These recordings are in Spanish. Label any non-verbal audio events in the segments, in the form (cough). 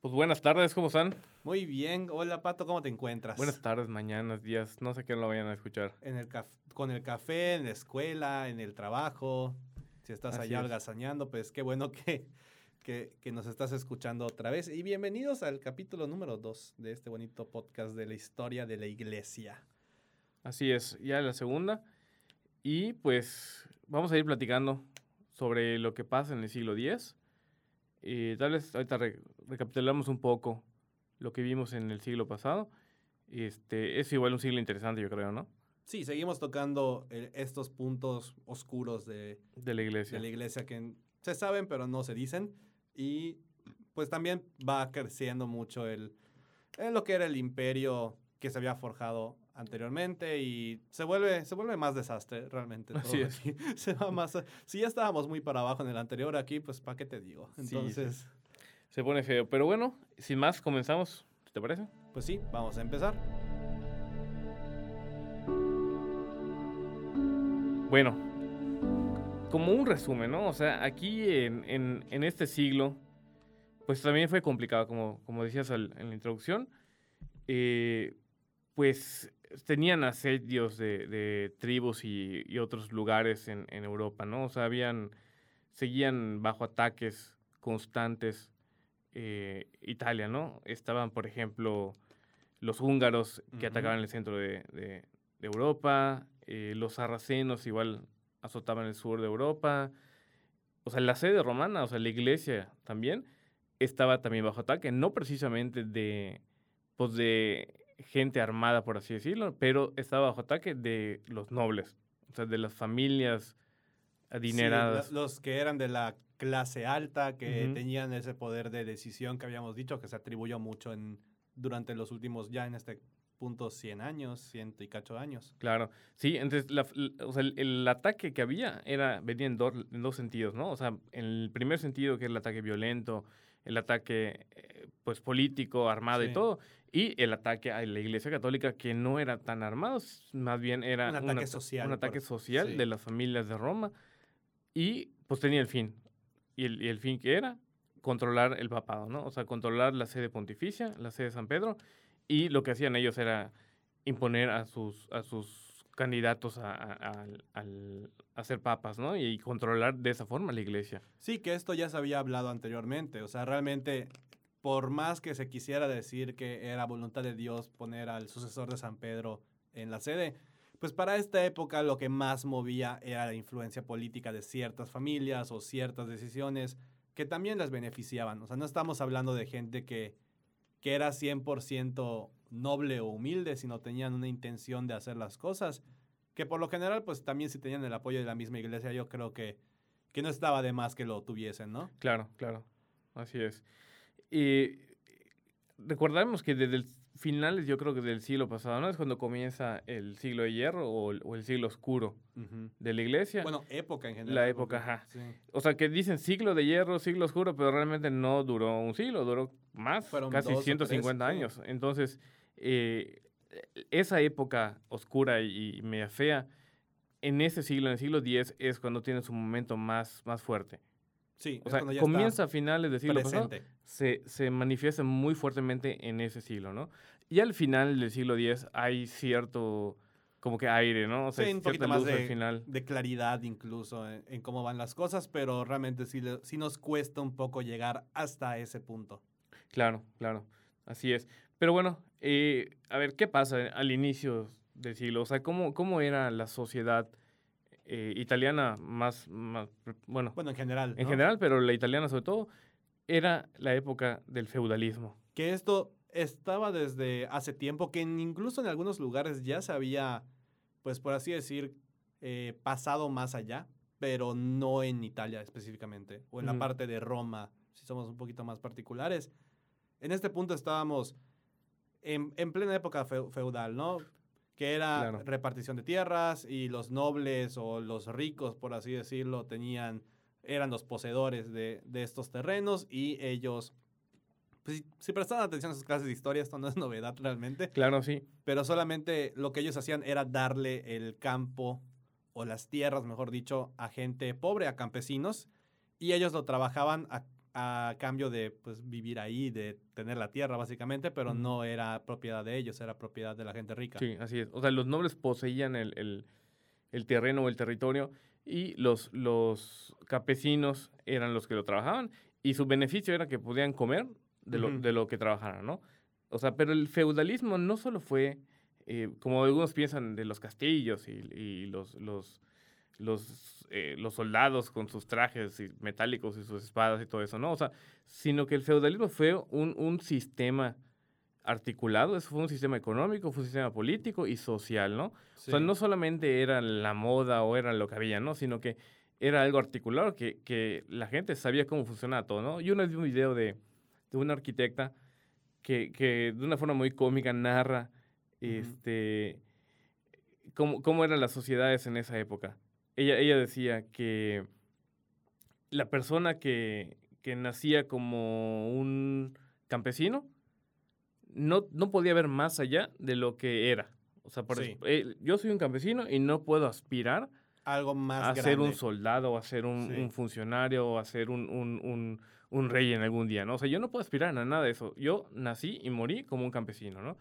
Pues buenas tardes, ¿cómo están? Muy bien. Hola, Pato, ¿cómo te encuentras? Buenas tardes, mañanas, días, no sé qué lo vayan a escuchar. En el con el café, en la escuela, en el trabajo. Si estás Así allá es. pues qué bueno que, que, que nos estás escuchando otra vez. Y bienvenidos al capítulo número 2 de este bonito podcast de la historia de la iglesia. Así es, ya la segunda. Y pues vamos a ir platicando sobre lo que pasa en el siglo X. Y tal vez ahorita re- recapitulamos un poco lo que vimos en el siglo pasado. Este, es igual un siglo interesante, yo creo, ¿no? Sí, seguimos tocando eh, estos puntos oscuros de, De la iglesia. de la iglesia que se saben pero no se dicen. Y pues también va creciendo mucho el, en lo que era el imperio que se había forjado anteriormente y se vuelve, se vuelve más desastre realmente. todo Así es. aquí. (laughs) Se va más, si ya estábamos muy para abajo en el anterior aquí, pues ¿para qué te digo? Sí. Entonces, Se pone feo. Pero bueno, sin más, comenzamos. ¿Te parece? pues sí, vamos a empezar. Bueno, como un resumen, ¿no? O sea, aquí en, en- en este siglo, pues también fue complicado, como, como decías al- en la introducción. Eh, pues tenían asedios de, de tribus y, y otros lugares en, en Europa, ¿no? O sea, habían, seguían bajo ataques constantes eh, Italia, ¿no? Estaban, por ejemplo, los húngaros que atacaban el centro de, de- de Europa, eh, los sarracenos igual azotaban el sur de Europa. O sea, la sede romana, o sea, la iglesia también, estaba también bajo ataque, no precisamente de, pues de gente armada, por así decirlo, pero estaba bajo ataque de los nobles, o sea, de las familias adineradas. lo- los que eran de la clase alta, que tenían ese poder de decisión que habíamos dicho, que se atribuyó mucho en, durante los últimos, ya en este punto, 100 años, ciento y cacho años. Claro, sí, entonces la o sea, el, el ataque que había era, venía en, dos- en dos sentidos, ¿no? O sea, en el primer sentido que es el ataque violento, el ataque eh, pues político, armado y todo, y el ataque a la Iglesia Católica que no era tan armado, más bien era Un ataque ata- social, un ataque social sí. de las familias de Roma y pues tenía el fin. Y el, y el fin que era controlar el papado, ¿no? O sea, controlar la sede pontificia, la sede de San Pedro, y lo que hacían ellos era imponer a sus, a sus candidatos a, a- al- a ser papas, ¿no? Y controlar de esa forma la iglesia. Sí, que esto ya se había hablado anteriormente. O sea, realmente, por más que se quisiera decir que era voluntad de Dios poner al sucesor de San Pedro en la sede, pues para esta época lo que más movía era la influencia política de ciertas familias o ciertas decisiones que también las beneficiaban. O sea, no estamos hablando de gente que, que era 100% noble o humilde, sino tenían una intención de hacer las cosas, que por lo general, pues también si tenían el apoyo de la misma iglesia, yo creo que que no estaba de más que lo tuviesen, ¿no? Claro, claro. Así es. Y recordamos que desde el finales, yo creo que del siglo pasado, ¿no? Es cuando comienza el siglo de hierro o el, o el siglo oscuro de la iglesia. Bueno, época en general. La época, porque- ajá. sí. O sea, que dicen siglo de hierro, siglo oscuro, pero realmente no duró un siglo, duró más, Fueron casi dos o 150 tres, sí. años. Entonces, eh, esa época oscura y, y media fea, en ese siglo, en el siglo X, es cuando tiene su momento más, más fuerte. Sí, O sea, ya comienza a finales del siglo pasado, presente. se, se manifiesta muy fuertemente en ese siglo, ¿no? Y al final del siglo X hay cierto, como que aire, ¿no? O sea, Sí, un poquito más luz al de, final. de claridad incluso en, en cómo van las cosas, pero realmente sí nos cuesta un poco llegar hasta ese punto. Claro, claro, así es. Pero bueno, eh, a ver, ¿qué pasa al inicio del siglo? O sea, ¿cómo, cómo era la sociedad eh, italiana más, más, bueno, Bueno, en general. en ¿no? general, pero la italiana sobre todo, era la época del feudalismo. Que esto estaba desde hace tiempo, que incluso en algunos lugares ya se había, pues por así decir, eh, pasado más allá, pero no en Italia específicamente, o en la parte de Roma, si somos un poquito más particulares. En este punto estábamos en, en plena época feu- feudal, ¿no? Que era Claro. repartición de tierras y los nobles o los ricos, por así decirlo, tenían, eran los poseedores de, de estos terrenos y ellos, pues si, si prestaban atención a sus clases de historia, esto no es novedad realmente, Claro, sí. pero solamente lo que ellos hacían era darle el campo o las tierras, mejor dicho, a gente pobre, a campesinos, y ellos lo trabajaban a, a cambio de pues, vivir ahí, de tener la tierra básicamente, pero no era propiedad de ellos, era propiedad de la gente rica. Sí, así es. O sea, los nobles poseían el, el- el terreno o el territorio y los, los campesinos eran los que lo trabajaban y su beneficio era que podían comer de lo, de lo que trabajaran, ¿no? O sea, pero el feudalismo no solo fue, eh, como algunos piensan, de los castillos y, y los, los, los, eh, los soldados con sus trajes y metálicos y sus espadas y todo eso, ¿no? O sea, sino que el feudalismo fue un, un sistema articulado, eso fue un sistema económico, fue un sistema político y social, ¿no? O sea, no solamente era la moda o era lo que había, ¿no? Sino que era algo articulado, que, que la gente sabía cómo funcionaba todo, ¿no? Yo una vez vi un video de, de una arquitecta que, que de una forma muy cómica narra este, cómo, cómo eran las sociedades en esa época. Ella, ella decía que la persona que, que nacía como un campesino no, no podía ver más allá de lo que era. O sea, por Sí. eh, yo soy un campesino y no puedo aspirar Algo más a grande. ser un soldado, o a ser un, Sí. un funcionario, o a ser un, un- un- rey en algún día, ¿no? O sea, yo no puedo aspirar a nada de eso. Yo nací y morí como un campesino, ¿no?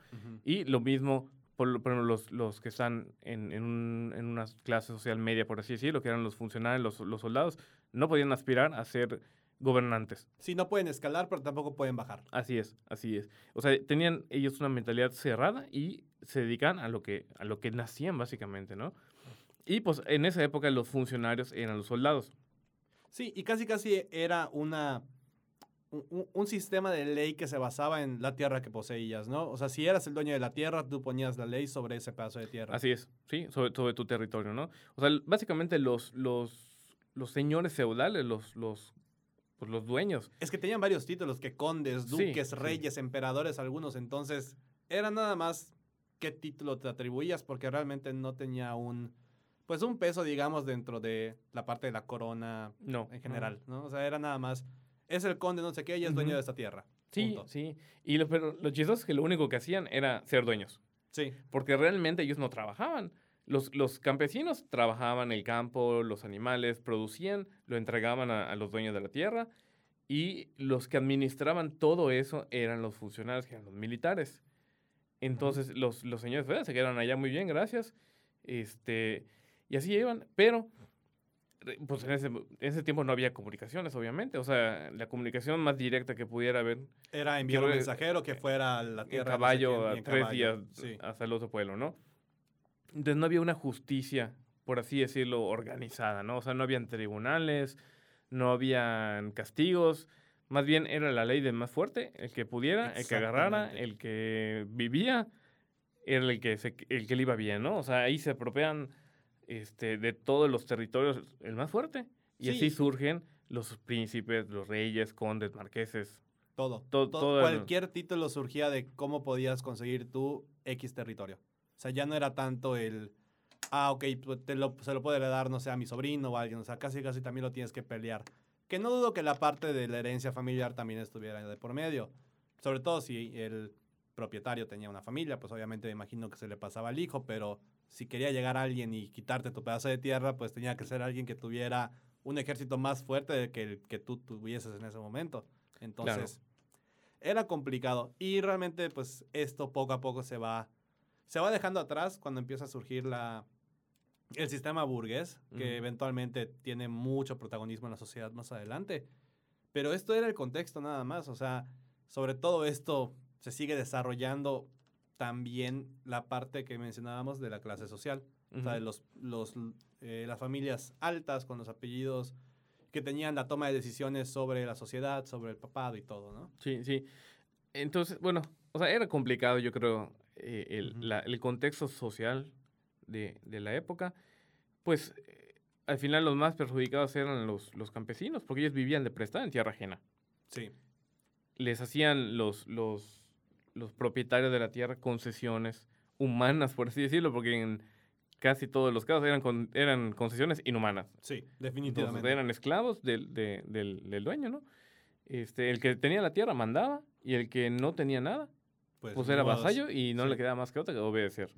Y lo mismo, por, lo- por ejemplo, los, los que están en, en, un- en una clase social media, por así decirlo, que eran los funcionarios, los, los soldados, no podían aspirar a ser gobernantes. Sí, no pueden escalar, pero tampoco pueden bajar. Así es, así es. O sea, tenían ellos una mentalidad cerrada y se dedican a lo que, a lo que nacían, básicamente, ¿no? Y pues en esa época los funcionarios eran los soldados. Sí, y casi casi era una un, sistema de ley que se basaba en la tierra que poseías, ¿no? O sea, si eras el dueño de la tierra, tú ponías la ley sobre ese pedazo de tierra. Así es, sí, sobre, sobre tu territorio, ¿no? O sea, básicamente los, los, los señores feudales, los, los, pues los dueños, Es que tenían varios títulos, que condes, duques, sí. reyes, emperadores, algunos. Entonces, era nada más qué título te atribuías, porque realmente no tenía un, pues un peso, digamos, dentro de la parte de la corona no. en general, ¿no? O sea, era nada más, es el conde no sé qué y es dueño de esta tierra. Sí, Punto. sí. Y lo, pero lo chistoso es que lo único que hacían era ser dueños. Sí, Porque realmente ellos no trabajaban. Los, los campesinos trabajaban el campo, los animales, producían, lo entregaban a, a los dueños de la tierra. Y los que administraban todo eso eran los funcionarios, que eran los militares. Entonces, los, los señores se quedaron allá muy bien, gracias. Este, y así iban. Pero, pues en ese, en ese tiempo no había comunicaciones, obviamente. O sea, la comunicación más directa que pudiera haber era enviar un mensajero que fuera a la en tierra. no sé caballo quién, en tres caballo. días Sí. hasta el otro pueblo, ¿no? Entonces no había una justicia, por así decirlo, organizada, ¿no? O sea, no habían tribunales, no habían castigos, más bien era la ley del más fuerte, el que pudiera, el que agarrara, el que vivía, era el que, se- el que le iba bien, ¿no? O sea, ahí se apropian este, de todos los territorios el más fuerte. Y Sí. así surgen los príncipes, los reyes, condes, marqueses. Todo. To- to- todo el- cualquier título surgía de cómo podías conseguir tu X territorio. O sea, ya no era tanto el, ah, ok, te lo, se lo puede heredar, no sé, a mi sobrino o a alguien. O sea, casi casi también lo tienes que pelear. Que no dudo que la parte de la herencia familiar también estuviera de por medio. Sobre todo si el propietario tenía una familia, pues obviamente me imagino que se le pasaba al hijo, pero si quería llegar alguien y quitarte tu pedazo de tierra, pues tenía que ser alguien que tuviera un ejército más fuerte que el que tú tuvieses en ese momento. Entonces, era complicado. Y realmente, pues, esto poco a poco se va, se va dejando atrás cuando empieza a surgir la, el sistema burgués, que eventualmente tiene mucho protagonismo en la sociedad más adelante. Pero esto era el contexto nada más. O sea, sobre todo esto se sigue desarrollando también la parte que mencionábamos de la clase social. O sea, de los, los, eh, las familias altas con los apellidos que tenían la toma de decisiones sobre la sociedad, sobre el papado y todo, ¿no? Sí, sí. Entonces, bueno, o sea, era complicado, yo creo, eh, el, la- el contexto social de, de la época. Pues, eh, al final los más perjudicados eran los, los campesinos, porque ellos vivían de prestada en tierra ajena. Sí. Les hacían los, los, los propietarios de la tierra concesiones humanas, por así decirlo, porque en casi todos los casos eran, con- eran concesiones inhumanas. Sí, Entonces definitivamente. eran esclavos del, de- del, del dueño, ¿no? Este, el que tenía la tierra mandaba y el que no tenía nada, pues ni era vasallo y no sí. le quedaba más que otra que obedecer.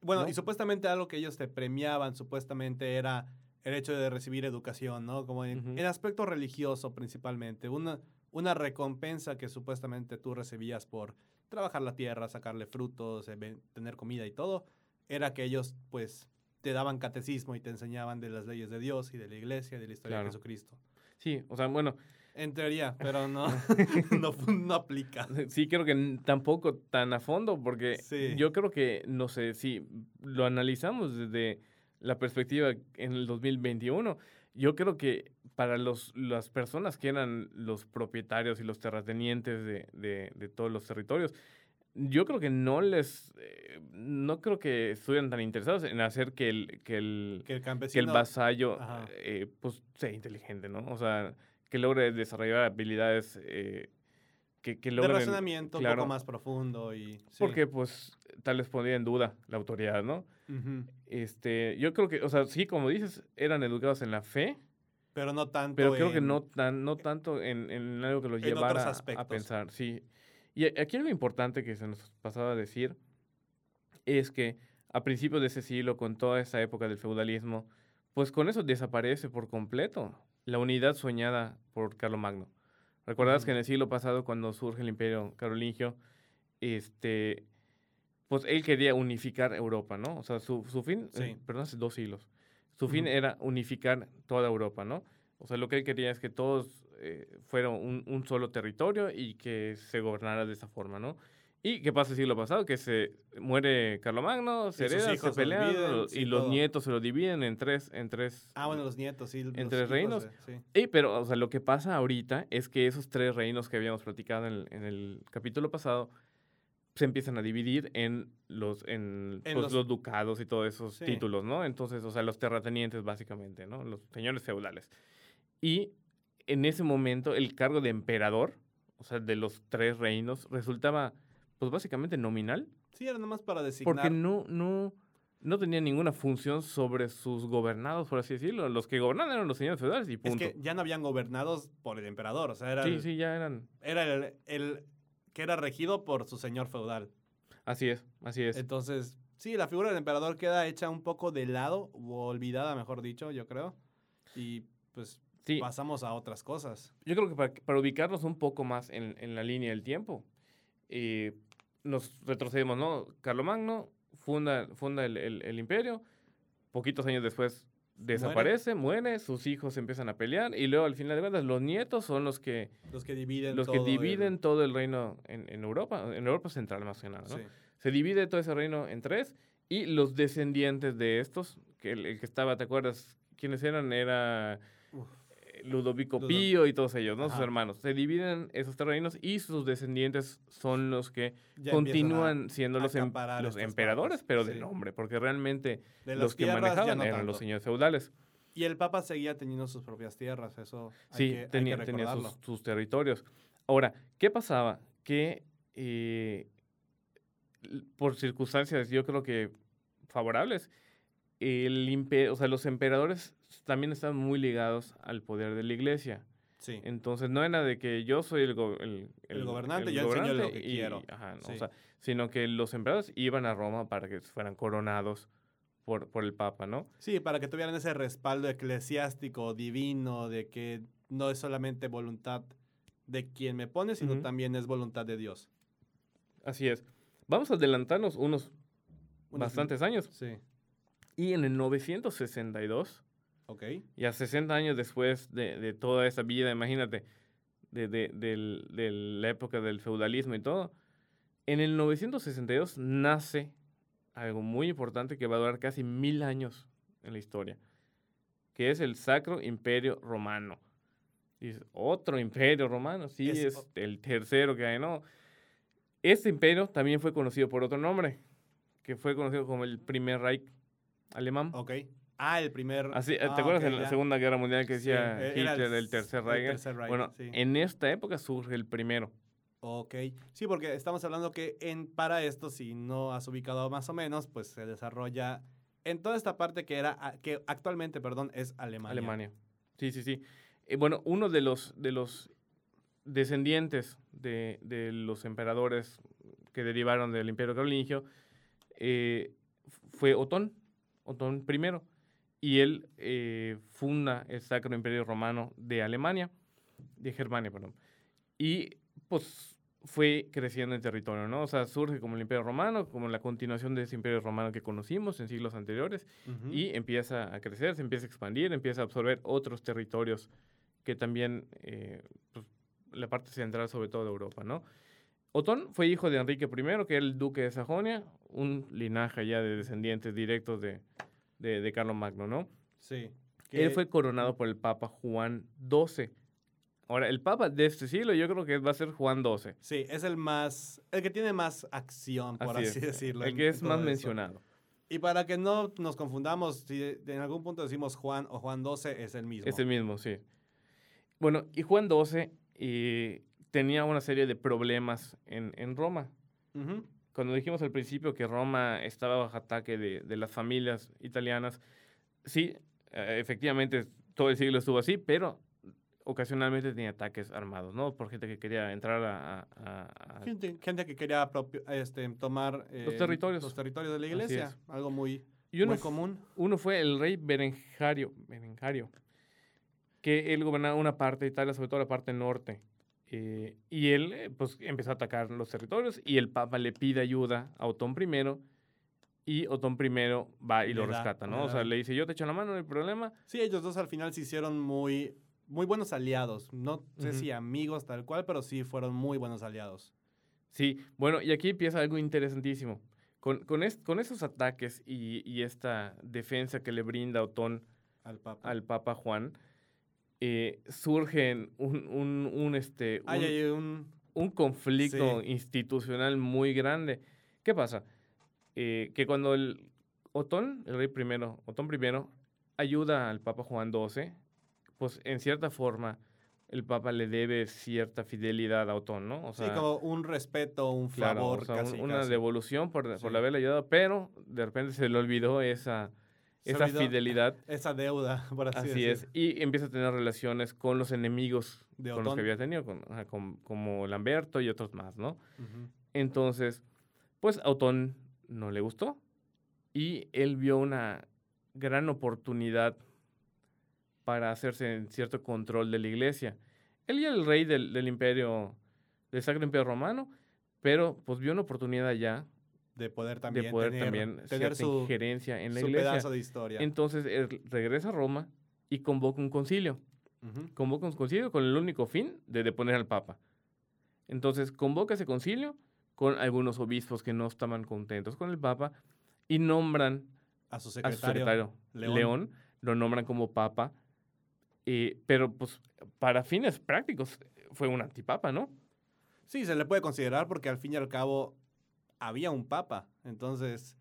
Bueno, ¿no? y supuestamente algo que ellos te premiaban, supuestamente era el hecho de recibir educación, ¿no? Como en aspecto religioso principalmente. Una, una recompensa que supuestamente tú recibías por trabajar la tierra, sacarle frutos, eh, tener comida y todo, era que ellos pues te daban catecismo y te enseñaban de las leyes de Dios y de la iglesia y de la historia Claro. de Jesucristo. Sí, o sea, bueno, En teoría, pero no, (laughs) (laughs) no, no aplica. sí creo que tampoco tan a fondo, porque Sí. yo creo que, no sé, si lo analizamos desde la perspectiva en el 2021, yo creo que para los, las personas que eran los propietarios y los terratenientes de, de- de todos los territorios, yo creo que no les, eh, no creo que estuvieran tan interesados en hacer que el, que el, Que el que el vasallo eh, pues sea inteligente, ¿no? O sea, que logre desarrollar habilidades eh, que, que de logren... razonamiento un claro, poco más profundo y... sí. Porque pues tal vez pondría en duda la autoridad, ¿no? Ujú. Este, yo creo que, o sea, sí, como dices, eran educados en la fe, Pero no tanto pero creo que en- no, tan, no tanto en, en algo que otros llevara a- pensar, sí. Y aquí algo importante que se nos pasaba a decir es que a principios de ese siglo, con toda esa época del feudalismo, pues con eso desaparece por completo la unidad soñada por Carlomagno. ¿Recuerdas Ujú. que en el siglo pasado, cuando surge el imperio carolingio, este, pues él quería unificar Europa, ¿no? O sea, su, su fin, Sí. eh, perdón, hace dos siglos, su fin era unificar toda Europa, ¿no? O sea, lo que él quería es que todos eh, fueran un, un solo territorio y que se gobernara de esa forma, ¿no? ¿Y qué pasa el siglo pasado? Que se muere Carlomagno, se Y hereda, se pelean y los todo. nietos se lo dividen en tres, en tres Ah, bueno, los nietos, sí. Entre hijos reinos. de- sí. Ey, pero, o sea, lo que pasa ahorita es que esos tres reinos que habíamos platicado en el, en el capítulo pasado se empiezan a dividir en los, en, En pues, los- los... ducados y todos esos Sí. títulos, ¿no? Entonces, o sea, los terratenientes básicamente, ¿no? Los señores feudales. Y en ese momento el cargo de emperador, o sea, de los tres reinos, resultaba, pues básicamente nominal, Sí, era nomás para designar. porque no, no, no tenía ninguna función sobre sus gobernados, por así decirlo. Los que gobernaban eran los señores feudales y Es punto. que ya no habían gobernados por el emperador, o sea, era, Sí, el, sí, ya eran. era el, el que era regido por su señor feudal. Así es, así es. Entonces, sí, la figura del emperador queda hecha un poco de lado, o olvidada, mejor dicho, yo creo. Y pues Sí, pasamos a otras cosas. yo creo que para, para ubicarnos un poco más en, en la línea del tiempo, eh, nos retrocedemos, ¿no? Carlomagno funda, funda el, el- el imperio, poquitos años después desaparece, muere. sus hijos empiezan a pelear y luego al final de cuentas los nietos son los que, Los que dividen los que todo el- dividen todo el reino en, en Europa, en Europa central más que nada, ¿no? Sí. Se divide todo ese reino en tres y los descendientes de estos, que el, el que estaba, ¿te acuerdas? ¿Quiénes eran? Era Ludovico Ludo- Pío y todos ellos, ¿no? Sus hermanos. Se dividen esos tres reinos y sus descendientes son los que Ya continúan siendo los, em- los emperadores, partes, pero de nombre, porque realmente de los que manejaban no eran los señores feudales. Y el Papa seguía teniendo sus propias tierras, eso hay Sí, hay tenía, que tenía recordarlo. sus, sus territorios. Ahora, ¿qué pasaba? Que eh, por circunstancias, yo creo que favorables, el impe- o sea, los emperadores también estaban muy ligados al poder de la iglesia. Sí. Entonces no era de que yo soy el, go- el, El gobernante, yo enseño lo que y- quiero. ajá, no, o Sí. sea, sino que los emperadores iban a Roma para que fueran coronados por, por el Papa, ¿no? Sí, para que tuvieran ese respaldo eclesiástico, divino, de que no es solamente voluntad de quien me pone, sino también es voluntad de Dios. Así es. Vamos a adelantarnos unos Unos- bastantes años. Sí, Y en el 962, ok. ya 60 años después de, de toda esa vida, imagínate, de, de- de la época del feudalismo y todo, en el 962 nace algo muy importante que va a durar casi mil años en la historia, que es el Sacro Imperio Romano. Y es otro imperio romano, sí, Es el tercero que hay, ¿no? Este imperio también fue conocido por otro nombre, que fue conocido como el Primer Reich alemán. Ok. Ah, el primer... Así, ¿Te ah, acuerdas ok, en la ya. Segunda Guerra Mundial que Sí, decía era Hitler, el Tercer el Reich? Tercer Reich, Bueno, sí. en esta época surge el primero. Ok. Sí, porque estamos hablando que en, para esto, si no has ubicado más o menos, pues se desarrolla en toda esta parte que era, a- que actualmente, perdón, es Alemania. Alemania. Sí, sí, sí. Eh, bueno, uno de los, de los descendientes de, de los emperadores que derivaron del Imperio Carolingio eh, fue Otón, Otón I, y él eh, funda el Sacro Imperio Romano de Alemania, de Germania, perdón. y pues fue creciendo en territorio, ¿no? O sea, surge como el Imperio Romano, como la continuación de ese Imperio Romano que conocimos en siglos anteriores, y empieza a crecer, se empieza a expandir, empieza a absorber otros territorios que también, eh, pues, la parte central sobre todo de Europa, ¿no? Otón fue hijo de Enrique I, que era el duque de Sajonia, un linaje ya de descendientes directos de, de, de Carlos Magno, ¿no? Sí. Él fue coronado por el Papa Juan XII. Ahora, el Papa de este siglo yo creo que va a ser Juan XII. Sí, es el más, el que tiene más acción, por así, decirlo. El que es más mencionado. Y para que no nos confundamos, si en algún punto decimos Juan o Juan 12, es el mismo. Es el mismo, sí. Bueno, y Juan XII eh, tenía una serie de problemas en, en Roma. Ujú. Cuando dijimos al principio que Roma estaba bajo ataque de, de las familias italianas, sí, eh, efectivamente todo el siglo estuvo así, pero ocasionalmente tenía ataques armados, ¿no? Por gente que quería entrar a... a- a- a- Gente, gente que quería propio- este, tomar eh, Los territorios. los territorios de la iglesia. es. Algo muy, Y uno muy común. Uno fue el rey Berengario, Berengario que él gobernaba una parte de Italia, sobre todo la parte norte. Eh, y él, eh, pues, empezó a atacar los territorios y el Papa le pide ayuda a Otón I y Otón I va y Le lo da, rescata, ¿no? O sea, le dice, yo te echo la mano, no hay problema. Sí, ellos dos al final se hicieron muy, muy buenos aliados. No sé si amigos tal cual, pero sí fueron muy buenos aliados. Sí, bueno, y aquí empieza algo interesantísimo. Con, con, es- con esos ataques y, y esta defensa que le brinda Otón Al Papa. al Papa Juan, eh, surge un, un, un, este, Ay, un- hay un... un conflicto Sí. institucional muy grande. ¿Qué pasa? Eh, que cuando el Otón, el rey primero, Otón I, ayuda al Papa Juan XII, pues en cierta forma el Papa le debe cierta fidelidad a Otón, ¿no? O sí, como un respeto, un claro, favor o sea, un- casi, una casi. devolución por, por Sí. haberle ayudado, pero de repente se le olvidó esa, esa fidelidad. Esa deuda, por así, Así decir. es. Y empieza a tener relaciones con los enemigos De con los que había tenido, con- con- como Lamberto y otros más, ¿no? Entonces, pues a Otón no le gustó y él vio una gran oportunidad para hacerse en cierto control de la iglesia. Él ya era el rey del, del imperio, del Sacro Imperio Romano, pero pues vio una oportunidad ya De poder también de poder tener, también tener cierta su, injerencia en la su iglesia. pedazo de historia. Entonces él regresa a Roma y convoca un concilio convoca un concilio con el único fin de deponer al Papa. Entonces, convoca ese concilio con algunos obispos que no estaban contentos con el Papa y nombran A su a su secretario. secretario León. León. lo nombran como Papa, eh, pero pues para fines prácticos fue un antipapa, ¿no? Sí, se le puede considerar porque al fin y al cabo había un papa. Entonces,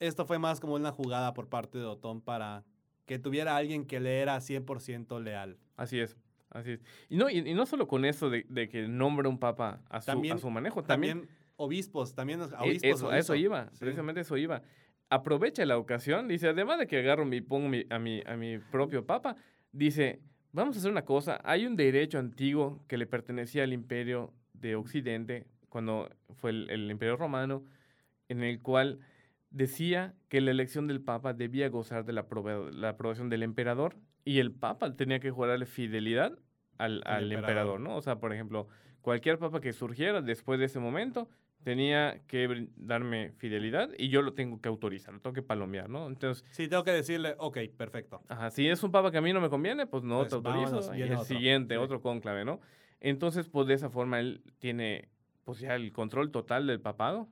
esto fue más como una jugada por parte de Otón para que tuviera alguien que le era 100% leal. Así es, así es. Y no, y, y no solo con eso de, de que nombra un Papa a su, También- a su manejo, también, También obispos, también a Eh, obispos. eso, a eso iba, Sí. precisamente eso iba. Aprovecha la ocasión, dice, además de que agarro y pongo mi- a, mi, a mi propio papa, dice, vamos a hacer una cosa, hay un derecho antiguo que le pertenecía al imperio de Occidente, cuando fue el, el imperio romano, en el cual decía que la elección del papa debía gozar de la, la aprobación del emperador y el papa tenía que jurarle fidelidad al, al emperador. emperador, ¿no? O sea, por ejemplo, cualquier papa que surgiera después de ese momento tenía que darme fidelidad y yo lo tengo que autorizar, lo tengo que palomear, ¿no? Entonces, Sí, tengo que decirle, ok, perfecto. ajá, si es un papa que a mí no me conviene, pues no Pues te autorizo. vámonos, y el otro. siguiente, Sí. otro cónclave, ¿no? Entonces, pues de esa forma él tiene, pues ya el control total del papado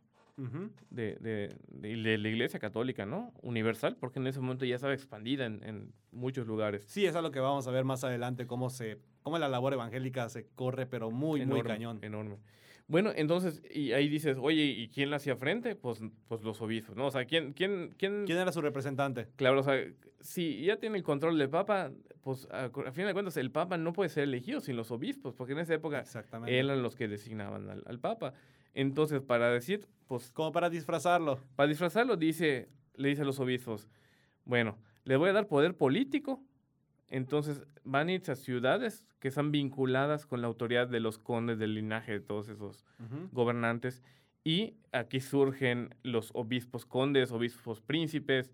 de, de- de- de la iglesia católica, ¿no? Universal, porque en ese momento ya estaba expandida en, en muchos lugares. Sí, es algo que vamos a ver más adelante, cómo, se, cómo la labor evangélica se corre, pero muy, muy cañón. Enorme. Bueno, entonces, y ahí dices, oye, ¿y quién le hacía frente? Pues, pues los obispos, ¿no? O sea, ¿quién, quién, quién, ¿Quién era su representante? Claro, o sea, si ya tiene el control del Papa, pues a, a fin de cuentas el Papa no puede ser elegido sin los obispos, porque en esa época eran los que designaban al, al Papa. Entonces, para decir, pues, Como para disfrazarlo. para disfrazarlo, dice, le dice a los obispos, bueno, le voy a dar poder político, entonces van a irse a ciudades que están vinculadas con la autoridad de los condes del linaje de todos esos gobernantes y aquí surgen los obispos condes, obispos príncipes,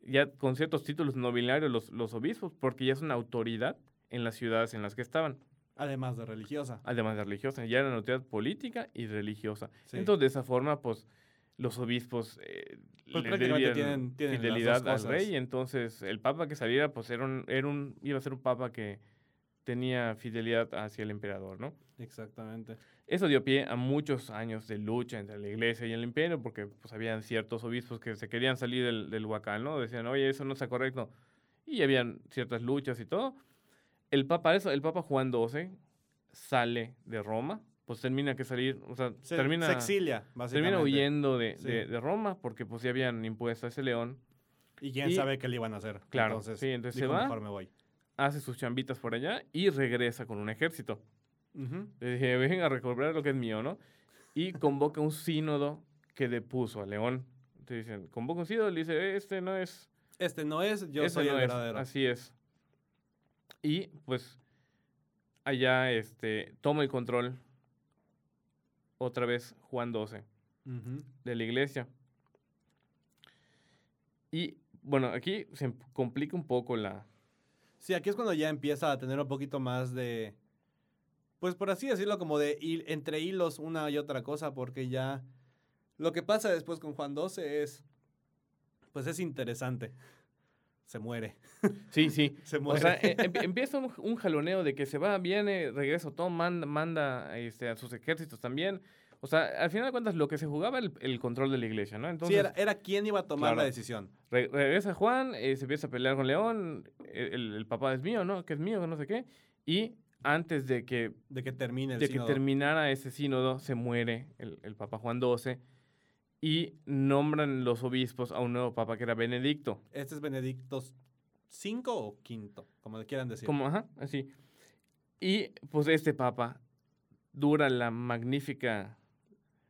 ya con ciertos títulos nobiliarios los, los obispos, porque ya es una autoridad en las ciudades en las que estaban. Además de religiosa. Además de religiosa, ya era una autoridad política y religiosa. Sí. Entonces, de esa forma, pues, los obispos eh, Pues le prácticamente tienen- tienen fidelidad al rey. Entonces, el papa que saliera, pues, era un, era un, iba a ser un papa que tenía fidelidad hacia el emperador, ¿no? Exactamente. Eso dio pie a muchos años de lucha entre la iglesia y el imperio, porque pues habían ciertos obispos que se querían salir del, del huacal, ¿no? Decían, oye, eso no está correcto. Y habían ciertas luchas y todo. El papa, eso, el papa Juan XII sale de Roma, pues termina que salir, o sea, Se, termina, se exilia, básicamente. termina huyendo de, Sí. de- de Roma, porque pues ya habían impuesto a ese león, Y quién Y- sabe qué le iban a hacer. Claro, Entonces, sí, entonces dijo, se va. mejor me voy. hace sus chambitas por allá y regresa con un ejército. Ujú. Le dije, venga a recuperar lo que es mío, ¿no? Y convoca un sínodo que depuso a León. Entonces dicen, convoca un sínodo, le dice, este no es, Este no es, yo este soy no el es". verdadero. Así es. Y pues allá este, toma el control otra vez Juan XII Ujú. de la iglesia. Y bueno, aquí se em- complica un poco la... Sí, aquí es cuando ya empieza a tener un poquito más de, pues por así decirlo, como de entre hilos una y otra cosa, porque ya lo que pasa después con Juan XII es, pues es interesante. Se muere. Sí, sí. (laughs) Se O muere. sea, e- em- empieza un, un jaloneo de que se va, viene, regresa, todo, manda, manda este, a sus ejércitos también. O sea, al final de cuentas, lo que se jugaba el, el control de la iglesia, ¿no? Entonces, sí, era, era quien iba a tomar la decisión. re- regresa Juan, eh, se empieza a pelear con León, el, el- papá es mío, ¿no? Que es mío, no sé qué. Y antes de que, De que termine el de que terminara ese sínodo, se muere el, el papa Juan XII y nombran los obispos a un nuevo papa que era Benedicto. Este es Benedicto V o quinto, como le quieran decir. Como, ajá, así. Y pues este papa dura la magnífica,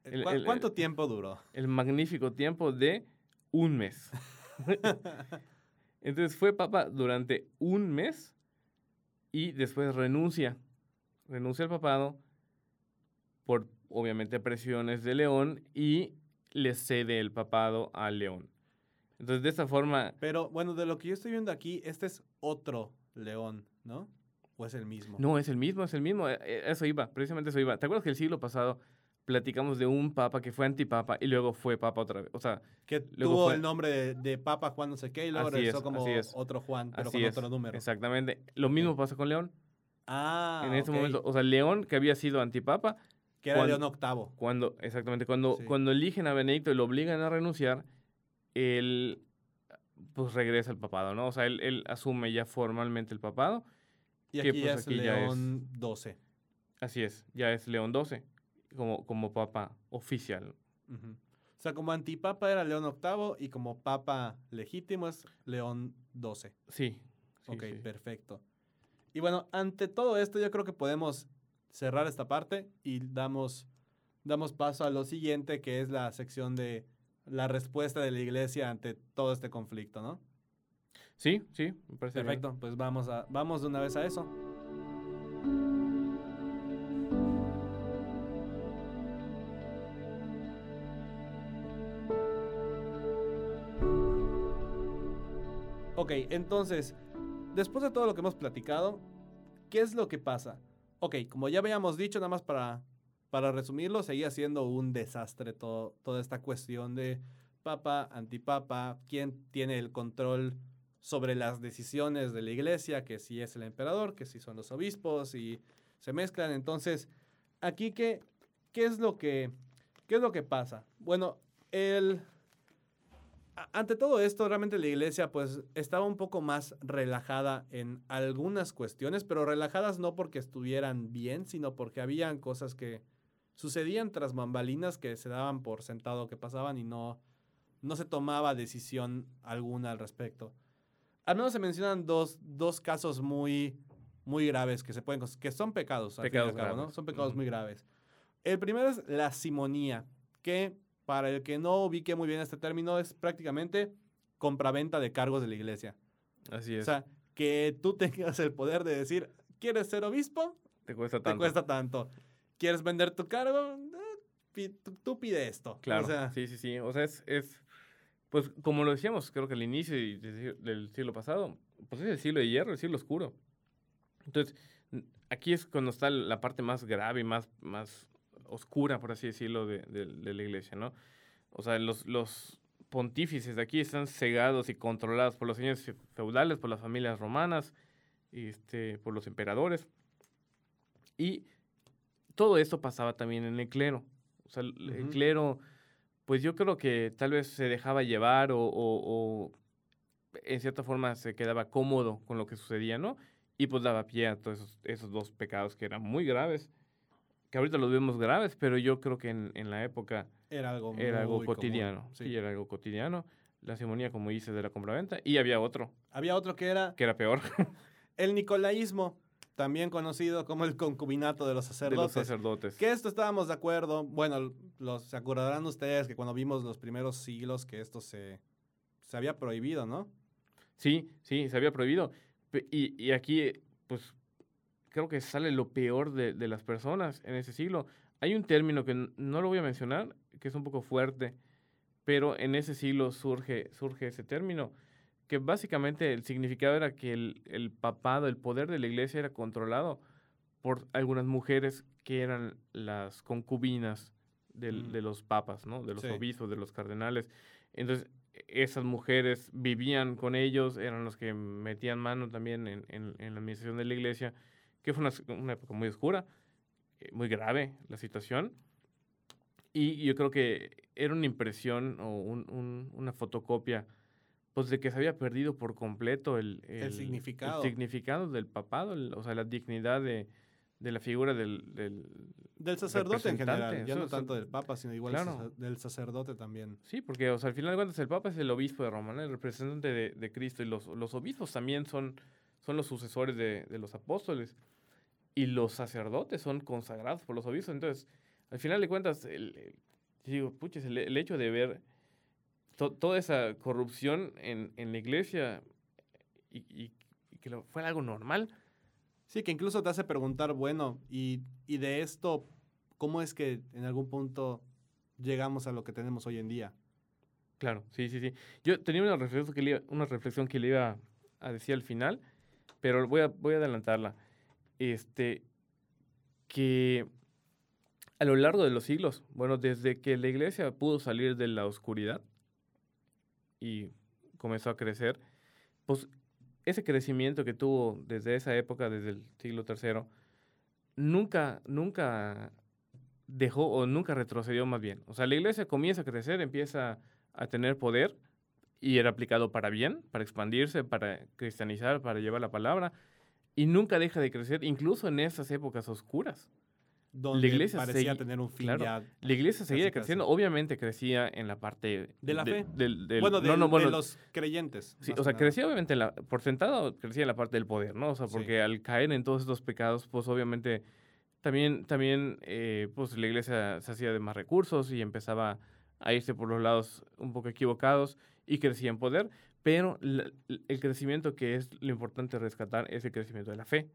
el- ¿Cu- el- ¿Cuánto el- tiempo duró? el magnífico tiempo de un mes. (laughs) Entonces fue papa durante un mes y después renuncia. Renuncia al papado por, obviamente, presiones de León y le cede el papado a León. Entonces, de esta forma, Pero bueno, de lo que yo estoy viendo aquí, este es otro león, ¿no? ¿O es el mismo? No, es el mismo, es el mismo. eh, eh, Eso iba, precisamente eso iba. ¿Te acuerdas que el siglo pasado platicamos de un papa que fue antipapa y luego fue papa otra vez? O sea, Que Luego tuvo fue- el nombre de, de Papa Juan no sé qué y luego Así regresó es, como así otro Juan, pero así con es. otro número. Exactamente. Lo mismo pasa con León. Ah, en ese ok. momento, o sea, León, que había sido antipapa, Que era cuando- León octavo. cuando, exactamente, cuando, Sí. cuando eligen a Benedicto y lo obligan a renunciar, él pues regresa al papado, ¿no? O sea, él, él asume ya formalmente el papado. Y que, aquí pues, ya es aquí ya es- León 12. Así es, ya es León XII como, como papa oficial. O sea, como antipapa era León octavo y como papa legítimo es León 12. Sí. sí, ok, sí. perfecto. Y bueno, ante todo esto yo creo que podemos cerrar esta parte y damos, damos paso a lo siguiente, que es la sección de la respuesta de la iglesia ante todo este conflicto, ¿no? Sí, sí, me parece bien. Perfecto, pues vamos, a, vamos de una vez a eso. Ok, entonces, después de todo lo que hemos platicado, ¿qué es lo que pasa? Ok, como ya habíamos dicho, nada más para, para resumirlo, seguía siendo un desastre todo, toda esta cuestión de papa, antipapa, quién tiene el control sobre las decisiones de la iglesia, que si es el emperador, que si son los obispos y se mezclan. Entonces, aquí qué, qué es lo que qué es lo que pasa? Bueno, el ante todo esto, realmente la iglesia pues estaba un poco más relajada en algunas cuestiones, pero relajadas no porque estuvieran bien, sino porque habían cosas que sucedían tras bambalinas que se daban por sentado que pasaban y no, no se tomaba decisión alguna al respecto. Al menos se mencionan dos, dos casos muy, muy graves que se pueden que son pecados, al fin y al Pecados cabo, ¿no? Son pecados muy graves. El primero es la simonía, que para el que no ubique muy bien este término es prácticamente compraventa de cargos de la iglesia. Así O es. sea, que tú (laughs) tengas el poder de decir, ¿quieres ser obispo? te cuesta Te tanto. cuesta tanto. ¿Quieres vender tu cargo? Eh, tú, tú pide esto. Claro. O sea, sí, sí, sí. O sea, es, es, pues como lo decíamos, creo que al inicio del, siglo pasado, pues es el siglo de hierro, el siglo oscuro. Entonces, aquí es cuando está la parte más grave y más, más oscura, por así decirlo, de, de la iglesia, ¿no? O sea, los, los pontífices de aquí están cegados y controlados por los señores feudales, por las familias romanas, este, por los emperadores. Y todo esto pasaba también en el clero. O sea, el, clero, pues yo creo que tal vez se dejaba llevar o, o, en cierta forma se quedaba cómodo con lo que sucedía, ¿no? Y pues daba pie a todos esos, esos dos pecados que eran muy graves, que ahorita los vemos graves, pero yo creo que en, en la época era algo, era algo cotidiano. sí. era algo cotidiano. La simonía, como dices, de la compraventa. Y había otro. Había otro que era... Que era peor. (laughs) el nicolaísmo también conocido como el concubinato de los sacerdotes. De los sacerdotes. Que esto estábamos de acuerdo. Bueno, los, se acordarán ustedes que cuando vimos los primeros siglos que esto se, se había prohibido, ¿no? Sí, sí, se había prohibido. Y, y aquí, pues, creo que sale lo peor de, de, las personas en ese siglo. Hay un término que no lo voy a mencionar, que es un poco fuerte, pero en ese siglo surge, surge ese término que básicamente el significado era que el, el, papado, el poder de la iglesia era controlado por algunas mujeres que eran las concubinas del, de los papas, ¿no? De los obispos, de los cardenales. Entonces, esas mujeres vivían con ellos, eran los que metían mano también en, en, en la administración de la iglesia, que fue una, una, época muy oscura, eh, muy grave la situación. Y yo creo que era una impresión o un, un, una fotocopia pues de que se había perdido por completo el, el, significado. el significado del papado, o sea, la dignidad de, de la figura del, del, del sacerdote en general, ya no tanto del papa, sino igual del sacerdote también. Sí, porque o sea, al final de cuentas el papa es el obispo de Roma, el representante de, de, Cristo, y los, los obispos también son, son los sucesores de, de los apóstoles, y los sacerdotes son consagrados por los obispos. Entonces, al final de cuentas, el, digo, puches, el, el hecho de ver toda esa corrupción en, en la iglesia y, y, que lo, fue algo normal. Sí, que incluso te hace preguntar, bueno, y, y de esto, ¿cómo es que en algún punto llegamos a lo que tenemos hoy en día? Claro, sí, sí, sí. Yo tenía una reflexión que le, una reflexión que le iba a decir al final, pero voy a, voy a adelantarla. Este, que a lo largo de los siglos, bueno, desde que la iglesia pudo salir de la oscuridad, y comenzó a crecer, pues ese crecimiento que tuvo desde esa época, desde el siglo III, nunca, nunca dejó o nunca retrocedió más bien. O sea, la iglesia comienza a crecer, empieza a tener poder y era aplicado para bien, para expandirse, para cristianizar, para llevar la palabra, y nunca deja de crecer, incluso en esas épocas oscuras donde la iglesia parecía tener un fin ya. La iglesia seguía creciendo, obviamente crecía en la parte... De la fe. Del, bueno, de, no, bueno, de los creyentes. Sí, o sea, crecía obviamente, la, por sentado, crecía en la parte del poder, ¿no? O sea, porque al caer en todos estos pecados, pues obviamente también, también eh, pues la iglesia se hacía de más recursos y empezaba a irse por los lados un poco equivocados y crecía en poder, pero el crecimiento que es lo importante rescatar es el crecimiento de la fe.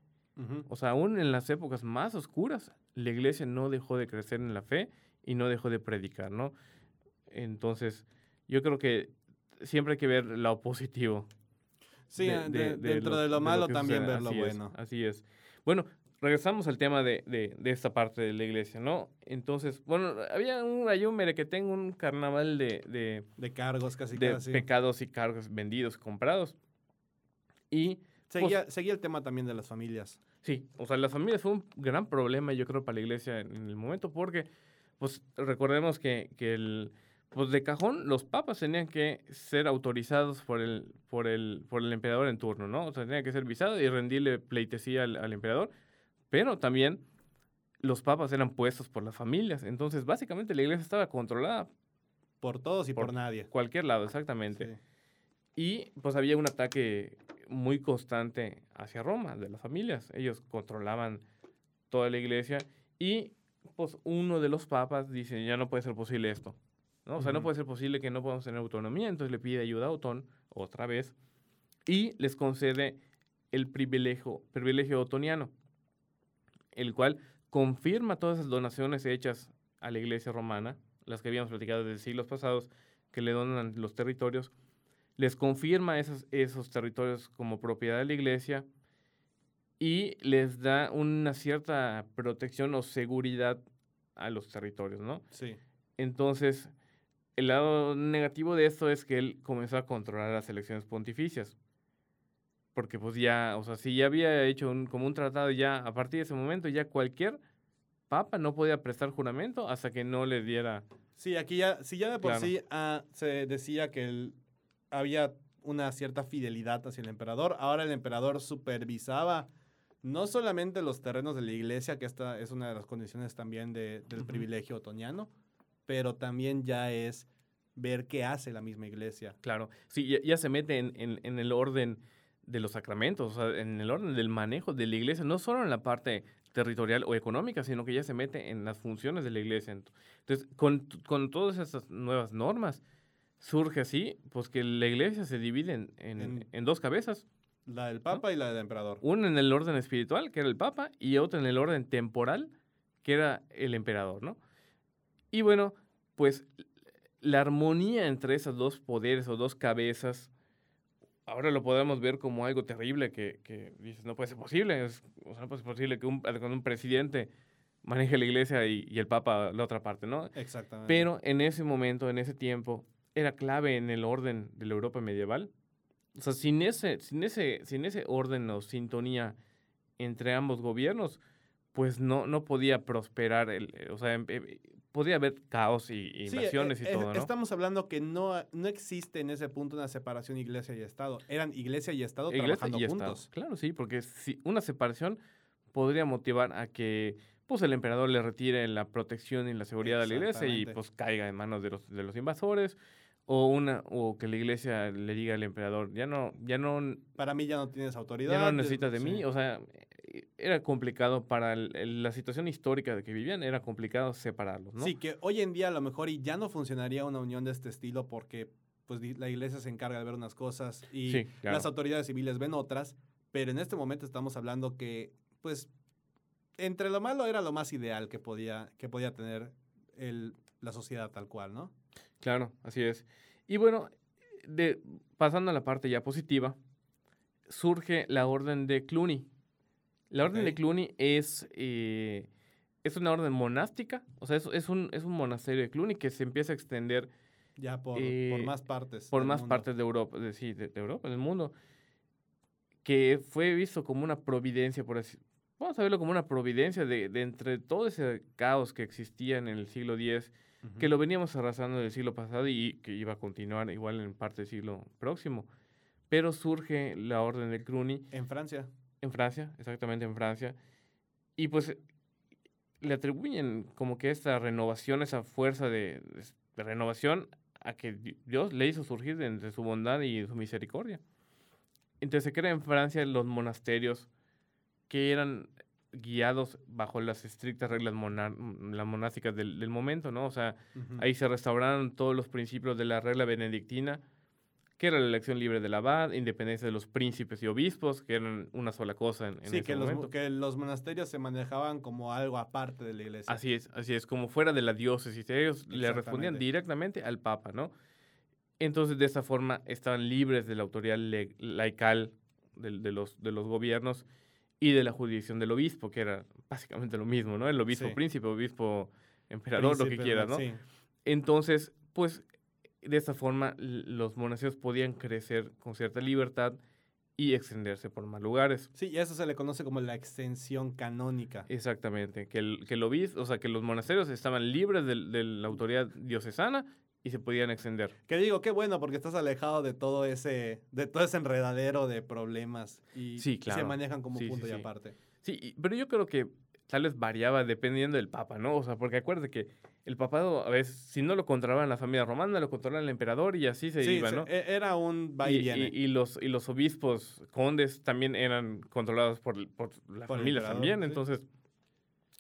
O sea, aún en las épocas más oscuras, la iglesia no dejó de crecer en la fe y no dejó de predicar, ¿no? Entonces, yo creo que siempre hay que ver lo positivo. Sí, dentro de lo, malo también ver lo bueno. así es. Bueno, regresamos al tema de, esta parte de la iglesia, ¿no? Entonces, bueno, había un ayúmere que tengo un carnaval de... De, cargos casi De pecados y cargos vendidos, comprados. Y Seguía, seguía el tema también de las familias. Sí, o sea, las familias fue un gran problema, yo creo, para la iglesia en, el momento, porque, pues, recordemos que, que el, pues, de cajón, los papas tenían que ser autorizados por el, por el, por el emperador en turno, ¿no? O sea, tenían que ser visados y rendirle pleitesía al, al emperador, pero también los papas eran puestos por las familias, entonces, básicamente, la iglesia estaba controlada. Por todos y por, nadie. Cualquier lado, exactamente. Y pues había un ataque muy constante hacia Roma, de las familias. Ellos controlaban toda la iglesia y pues uno de los papas dice, ya no puede ser posible esto. ¿no? O sea, no puede ser posible que no podamos tener autonomía, entonces le pide ayuda a Otón otra vez y les concede el privilegio, privilegio otoniano, el cual confirma todas esas donaciones hechas a la iglesia romana, las que habíamos platicado desde siglos pasados, que le donan los territorios, les confirma esos, esos territorios como propiedad de la iglesia y les da una cierta protección o seguridad a los territorios, ¿no? Sí. Entonces, el lado negativo de esto es que él comenzó a controlar las elecciones pontificias. Porque pues ya, o sea, si ya había hecho un, como un tratado ya, a partir de ese momento ya cualquier papa no podía prestar juramento hasta que no le diera... Sí, aquí ya, si ya de por sí ah, se decía que había una cierta fidelidad hacia el emperador, ahora el emperador supervisaba no solamente los terrenos de la iglesia, que esta es una de las condiciones también de, del privilegio otoniano, pero también ya es ver qué hace la misma iglesia. Claro, sí, ya, se mete en, en, el orden de los sacramentos, o sea, en el orden del manejo de la iglesia, no solo en la parte territorial o económica, sino que ya se mete en las funciones de la iglesia. Entonces, con, con todas esas nuevas normas, surge así, pues que la iglesia se divide en, en, en dos cabezas. La del Papa y la del Emperador. Uno en el orden espiritual, que era el Papa, y otro en el orden temporal, que era el Emperador, ¿no? Y bueno, pues la armonía entre esos dos poderes o dos cabezas, ahora lo podemos ver como algo terrible que, que dices, no puede ser posible, es, o sea, no puede ser posible que un, un presidente maneje la iglesia y, y, el Papa la otra parte, ¿no? Exactamente. Pero en ese momento, en ese tiempo, era clave en el orden de la Europa medieval o sea, sin ese, sin ese, sin ese orden o sintonía entre ambos gobiernos, pues no, no podía prosperar, el, o sea, em, em, podía haber caos y, e, invasiones y e, todo, ¿no? Estamos hablando que no, no existe en ese punto una separación iglesia y Estado. Eran iglesia y Estado trabajando juntos. Claro, sí, porque si una separación podría motivar a que pues el emperador le retire la protección y la seguridad de la iglesia y pues caiga en manos de los, de los invasores o una o que la iglesia le diga al emperador ya no ya no para mí ya no tienes autoridad ya no necesitas de mí o sea era complicado para la situación histórica de que vivían era complicado separarlos ¿no? sí que hoy en día a lo mejor y ya no funcionaría una unión de este estilo porque pues la iglesia se encarga de ver unas cosas y las autoridades civiles ven otras pero en este momento estamos hablando que pues entre lo malo era lo más ideal que podía que podía tener el, la sociedad tal cual no Claro, así es. Y bueno, de, pasando a la parte ya positiva, surge la orden de Cluny. La orden de Cluny es, eh, es una orden monástica, o sea, es, es, un, es un monasterio de Cluny que se empieza a extender. Ya por, por eh, más partes. Por más partes de Europa, de, sí, de, Europa, del mundo. Que fue visto como una providencia, por así. Vamos a verlo como una providencia de, de entre todo ese caos que existía en el siglo X que lo veníamos arrasando del siglo pasado y que iba a continuar igual en parte del siglo próximo. Pero surge la orden de Cluny. En Francia. En Francia, exactamente en Francia. Y pues le atribuyen como que esta renovación, esa fuerza de, renovación a que Dios le hizo surgir entre su bondad y su misericordia. Entonces se crea en Francia los monasterios que eran guiados bajo las estrictas reglas las monásticas del, del, momento, ¿no? O sea, ahí se restauraron todos los principios de la regla benedictina, que era la elección libre del abad, independencia de los príncipes y obispos, que eran una sola cosa en, en sí, que momento. Los, que los monasterios se manejaban como algo aparte de la iglesia. Así es, así es, como fuera de la diócesis. Ellos le respondían directamente al papa, ¿no? Entonces, de esa forma, estaban libres de la autoridad laical de, de, los, de los gobiernos y de la jurisdicción del obispo, que era básicamente lo mismo, ¿no? El obispo príncipe, obispo emperador, lo que quieras, ¿no? Entonces, pues de esta forma los monasterios podían crecer con cierta libertad y extenderse por más lugares. Sí, y eso se le conoce como la extensión canónica. Exactamente, que el, que el obispo, o sea, que los monasterios estaban libres de, de la autoridad diocesana y se podían extender. Que digo, qué bueno, porque estás alejado de todo ese, de todo ese enredadero de problemas y, se manejan como punto y aparte. Sí, pero yo creo que tal vez variaba dependiendo del papa, ¿no? O sea, porque acuérdate que el papado, a veces, si no lo controlaban la familia romana, lo controlaba el emperador y así se iba, ¿no? E, era un va y, y, los, y los obispos condes también eran controlados por, por la familia también, entonces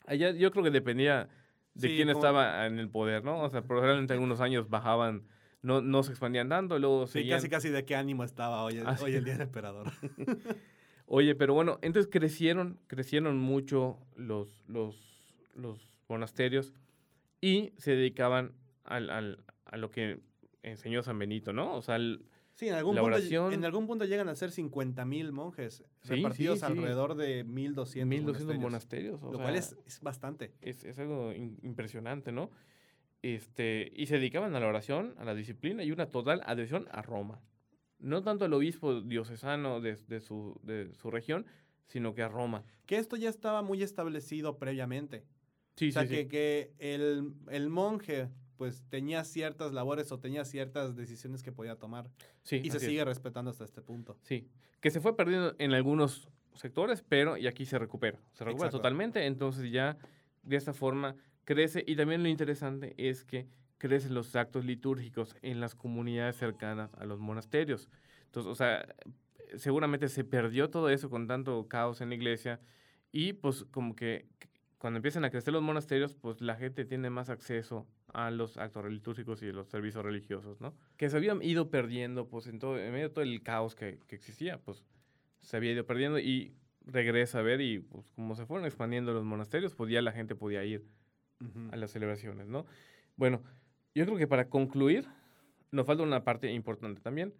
allá yo creo que dependía de quién estaba en el poder, ¿no? O sea, probablemente algunos años bajaban, no, no se expandían tanto, luego Sí, casi casi de qué ánimo estaba hoy, ah, hoy el día del emperador. (laughs) Oye, pero bueno, entonces crecieron, crecieron mucho los, los, los monasterios y se dedicaban al, al, a lo que enseñó San Benito, ¿no? O sea, Sí, en algún, punto, en algún punto llegan a ser 50.000 monjes Sí, repartidos sí, sí. alrededor de 1.200 1200 monasterios. monasterios. o Lo cual es, es bastante. es, es algo in- impresionante, ¿no? Este, y se dedicaban a la oración, a la disciplina y una total adhesión a Roma. No tanto al obispo diocesano de, de su, de su región, sino que a Roma. Que esto ya estaba muy establecido previamente. Sí, o sea, sí, sí. que, que el, el monje pues tenía ciertas labores o tenía ciertas decisiones que podía tomar. Sí, Y se es. sigue respetando hasta este punto. Sí, que se fue perdiendo en algunos sectores, pero y aquí se recupera. Se recupera Exacto. totalmente, entonces ya de esta forma crece. Y también lo interesante es que crecen los actos litúrgicos en las comunidades cercanas a los monasterios. Entonces, o sea, seguramente se perdió todo eso con tanto caos en la iglesia y pues como que cuando empiezan a crecer los monasterios, pues la gente tiene más acceso a los actos litúrgicos y los servicios religiosos, ¿no? Que se habían ido perdiendo, pues en, todo, en medio de todo el caos que, que existía, pues se había ido perdiendo y regresa a ver y pues como se fueron expandiendo los monasterios, pues ya la gente podía ir Ujú. a las celebraciones, ¿no? Bueno, yo creo que para concluir, nos falta una parte importante también.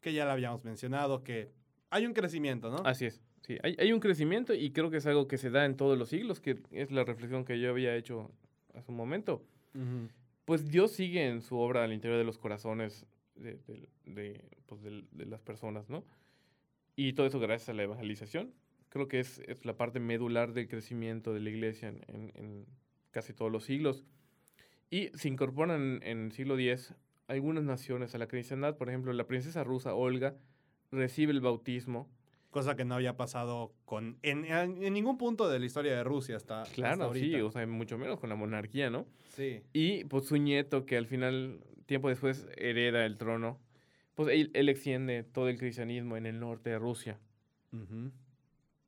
Que ya lo habíamos mencionado, que hay un crecimiento, ¿no? Así es, sí, hay, hay un crecimiento y creo que es algo que se da en todos los siglos, que es la reflexión que yo había hecho hace un momento. Pues Dios sigue en su obra al interior de los corazones pues, de las personas, ¿no? Y todo eso gracias a la evangelización. Creo que es, la parte medular del crecimiento de la iglesia en, en- en casi todos los siglos. Y se incorporan en el siglo X algunas naciones a la cristiandad. Por ejemplo, la princesa rusa Olga recibe el bautismo. Cosa que no había pasado con en, ningún punto de la historia de Rusia hasta, hasta Claro, sí, ahorita. o sea, mucho menos con la monarquía, ¿no? Sí. Y pues su nieto, que al final, tiempo después, hereda el trono, pues él, él extiende todo el cristianismo en el norte de Rusia.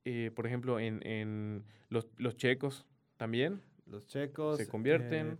Eh, por ejemplo, en, en los, los checos también Los checos. se convierten. eh,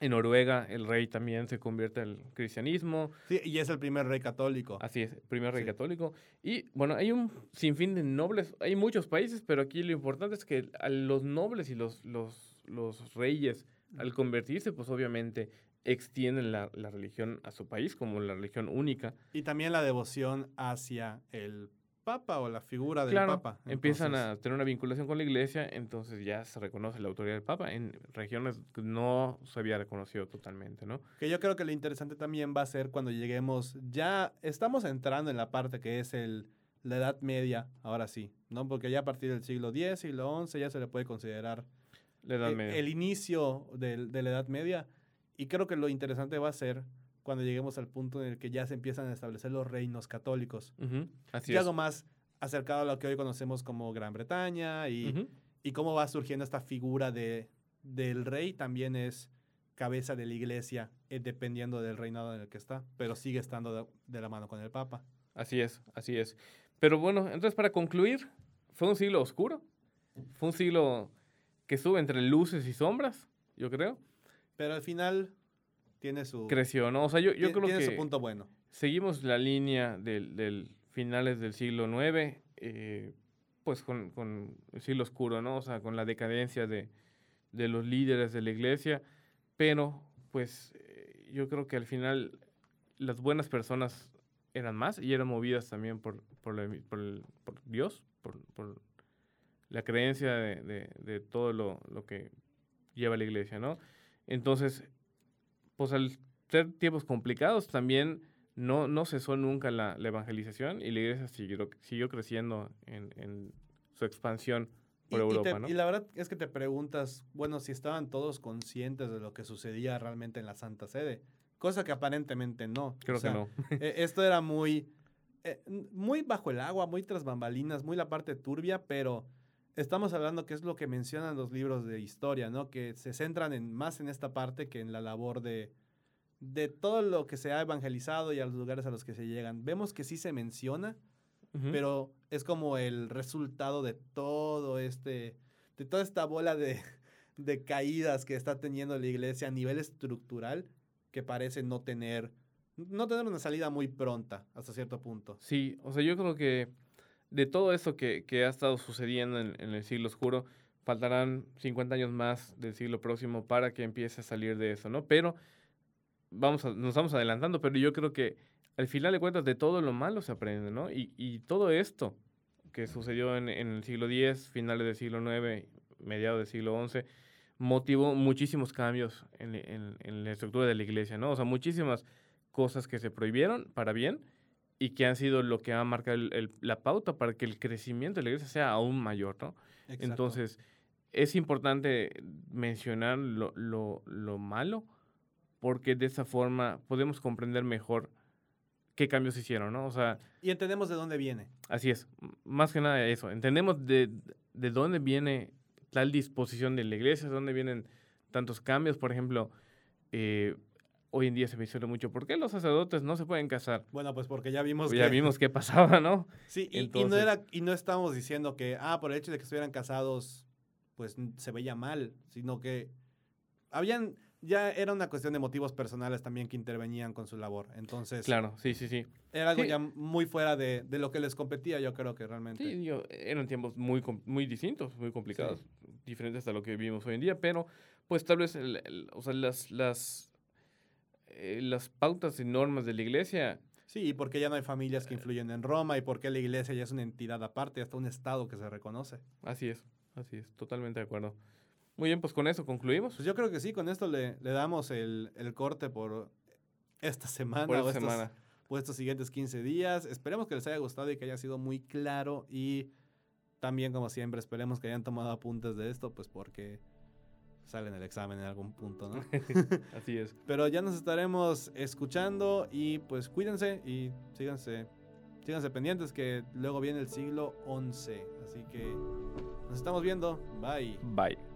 En Noruega, el rey también se convierte al cristianismo. sí, y es el primer rey católico. Así es, primer rey Sí. católico. Y bueno, hay un sinfín de nobles. Hay muchos países, pero aquí lo importante es que a los nobles y los, los, los reyes, al convertirse, pues obviamente extienden la, la religión a su país como la religión única. Y también la devoción hacia el papa o la figura del claro, papa. empiezan Entonces, a tener una vinculación con la iglesia, entonces ya se reconoce la autoridad del papa en regiones que no se había reconocido totalmente, ¿no? Que yo creo que lo interesante también va a ser cuando lleguemos, ya estamos entrando en la parte que es el, la Edad Media, ahora sí, ¿no? Porque ya a partir del siglo X, siglo XI ya se le puede considerar La Edad eh, Media. el inicio del- de la Edad Media. Y creo que lo interesante va a ser cuando lleguemos al punto en el que ya se empiezan a establecer los reinos católicos. Ujú, Así ya es. algo más acercado a lo que hoy conocemos como Gran Bretaña y, Ujú. y cómo va surgiendo esta figura de, del rey también es cabeza de la iglesia eh, dependiendo del reinado en el que está, pero sigue estando de, de la mano con el papa. Así es, así es. Pero bueno, entonces para concluir, fue un siglo oscuro. Fue un siglo que estuvo entre luces y sombras, yo creo. Pero al final tiene su, Creció, ¿no? O sea, yo, yo creo tiene que su punto bueno. seguimos la línea del, del finales del siglo IX, eh, pues con, con el siglo oscuro, ¿no? O sea, con la decadencia de, de los líderes de la iglesia, pero pues eh, yo creo que al final las buenas personas eran más y eran movidas también por, por, la- por el- por Dios, por, por la creencia de, de- de todo lo, lo que lleva la iglesia, ¿no? Entonces, pues al ser tiempos complicados también no, no cesó nunca la, la evangelización y la iglesia siguió, siguió creciendo en, en su expansión por Y- y, Europa, te- ¿no? y la verdad es que te preguntas, bueno, si estaban todos conscientes de lo que sucedía realmente en la Santa Sede, cosa que aparentemente no. O Creo sea, que no. (laughs) eh, esto era muy, eh, muy bajo el agua, muy tras bambalinas, muy la parte turbia, pero estamos hablando que es lo que mencionan los libros de historia, ¿no? Que se centran en, más en esta parte que en la labor de, de todo lo que se ha evangelizado y a los lugares a los que se llegan. Vemos que sí se menciona, pero es como el resultado de todo este, de toda esta bola de, (laughs) de caídas que está teniendo la iglesia a nivel estructural que parece no tener, no tener una salida muy pronta hasta cierto punto. Sí, o sea, yo creo que de todo esto que, que ha estado sucediendo en, el siglo oscuro, faltarán 50 años más del siglo próximo para que empiece a salir de eso, ¿no? Pero vamos nos estamos adelantando, pero yo creo que al final de cuentas de todo lo malo se aprende, ¿no? Y, y todo esto que sucedió en, en, el siglo X, finales del siglo IX, mediados del siglo XI, motivó muchísimos cambios en, en, en, la estructura de la iglesia, ¿no? O sea, muchísimas cosas que se prohibieron para bien y que han sido lo que ha marcado el, el, la pauta para que el crecimiento de la iglesia sea aún mayor, ¿no? Exacto. Entonces, es importante mencionar lo, lo, lo malo porque de esa forma podemos comprender mejor qué cambios se hicieron, ¿no? O sea... Y entendemos de dónde viene. Así es, más que nada eso, entendemos de, de dónde viene tal disposición de la iglesia, de dónde vienen tantos cambios, por ejemplo, eh, hoy en día se menciona mucho, ¿por qué los sacerdotes no se pueden casar? Bueno, pues porque ya vimos pues ya vimos qué pasaba, ¿no? Sí, y, Entonces, y, no era, y no estamos diciendo que, ah, por el hecho de que estuvieran casados, pues se veía mal, sino que habían ya era una cuestión de motivos personales también que intervenían con su labor. Entonces. Claro, sí, sí, sí. Era algo sí. ya muy fuera de, de, lo que les competía, yo creo que realmente. Sí, yo, eran tiempos muy, muy distintos, muy complicados, sí. diferentes a lo que vivimos hoy en día, pero pues tal vez, el, el, o sea, las, las, eh, las pautas y normas de la iglesia. Sí, y porque ya no hay familias que influyen en Roma y porque la iglesia ya es una entidad aparte, hasta un estado que se reconoce. Así es, así es, totalmente de acuerdo. Muy bien, pues con eso concluimos. Pues yo creo que sí, con esto le, le damos el, el, corte por esta semana. Por esta o estos, semana. Por estos siguientes 15 días. Esperemos que les haya gustado y que haya sido muy claro. Y también, como siempre, esperemos que hayan tomado apuntes de esto, pues porque sale en el examen en algún punto, ¿no? (laughs) Así es. (laughs) Pero ya nos estaremos escuchando y pues cuídense y síganse, síganse pendientes que luego viene el siglo XI. Así que nos estamos viendo. Bye. Bye.